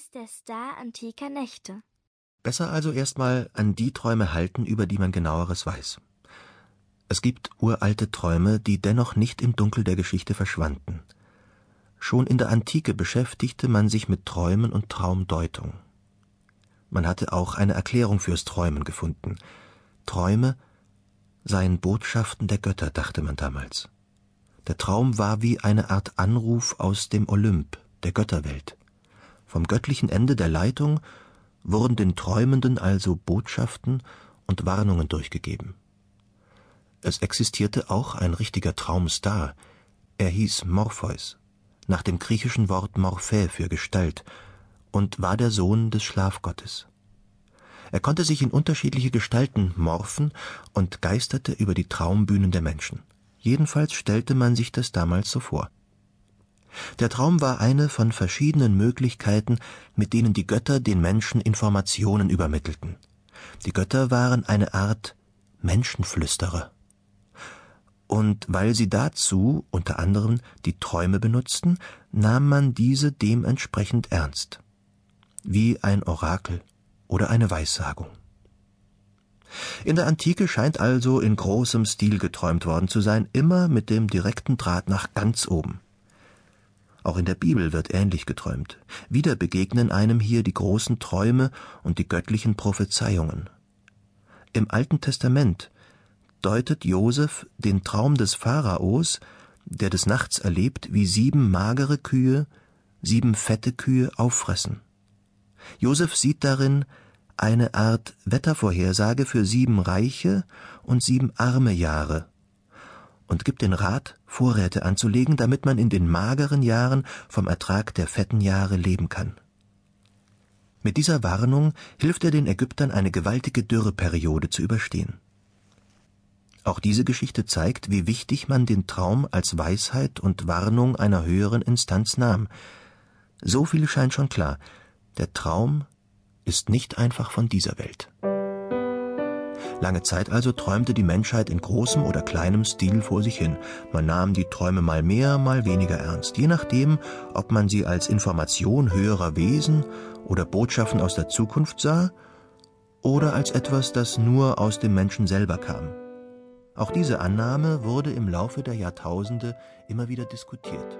ist der Star antiker Nächte. Besser also erstmal an die Träume halten, über die man genaueres weiß. Es gibt uralte Träume, die dennoch nicht im Dunkel der Geschichte verschwanden. Schon in der Antike beschäftigte man sich mit Träumen und Traumdeutung. Man hatte auch eine Erklärung fürs Träumen gefunden. Träume seien Botschaften der Götter, dachte man damals. Der Traum war wie eine Art Anruf aus dem Olymp, der Götterwelt. Vom göttlichen Ende der Leitung wurden den Träumenden also Botschaften und Warnungen durchgegeben. Es existierte auch ein richtiger Traumstar. Er hieß Morpheus, nach dem griechischen Wort Morphä für Gestalt, und war der Sohn des Schlafgottes. Er konnte sich in unterschiedliche Gestalten morphen und geisterte über die Traumbühnen der Menschen. Jedenfalls stellte man sich das damals so vor. Der Traum war eine von verschiedenen Möglichkeiten, mit denen die Götter den Menschen Informationen übermittelten. Die Götter waren eine Art Menschenflüsterer. Und weil sie dazu unter anderem die Träume benutzten, nahm man diese dementsprechend ernst. Wie ein Orakel oder eine Weissagung. In der Antike scheint also in großem Stil geträumt worden zu sein, immer mit dem direkten Draht nach ganz oben. Auch in der Bibel wird ähnlich geträumt. Wieder begegnen einem hier die großen Träume und die göttlichen Prophezeiungen. Im Alten Testament deutet Josef den Traum des Pharaos, der des Nachts erlebt, wie sieben magere Kühe sieben fette Kühe auffressen. Josef sieht darin eine Art Wettervorhersage für sieben reiche und sieben arme Jahre und gibt den Rat, Vorräte anzulegen, damit man in den mageren Jahren vom Ertrag der fetten Jahre leben kann. Mit dieser Warnung hilft er den Ägyptern eine gewaltige Dürreperiode zu überstehen. Auch diese Geschichte zeigt, wie wichtig man den Traum als Weisheit und Warnung einer höheren Instanz nahm. So viel scheint schon klar. Der Traum ist nicht einfach von dieser Welt. Lange Zeit also träumte die Menschheit in großem oder kleinem Stil vor sich hin. Man nahm die Träume mal mehr, mal weniger ernst, je nachdem, ob man sie als Information höherer Wesen oder Botschaften aus der Zukunft sah oder als etwas, das nur aus dem Menschen selber kam. Auch diese Annahme wurde im Laufe der Jahrtausende immer wieder diskutiert.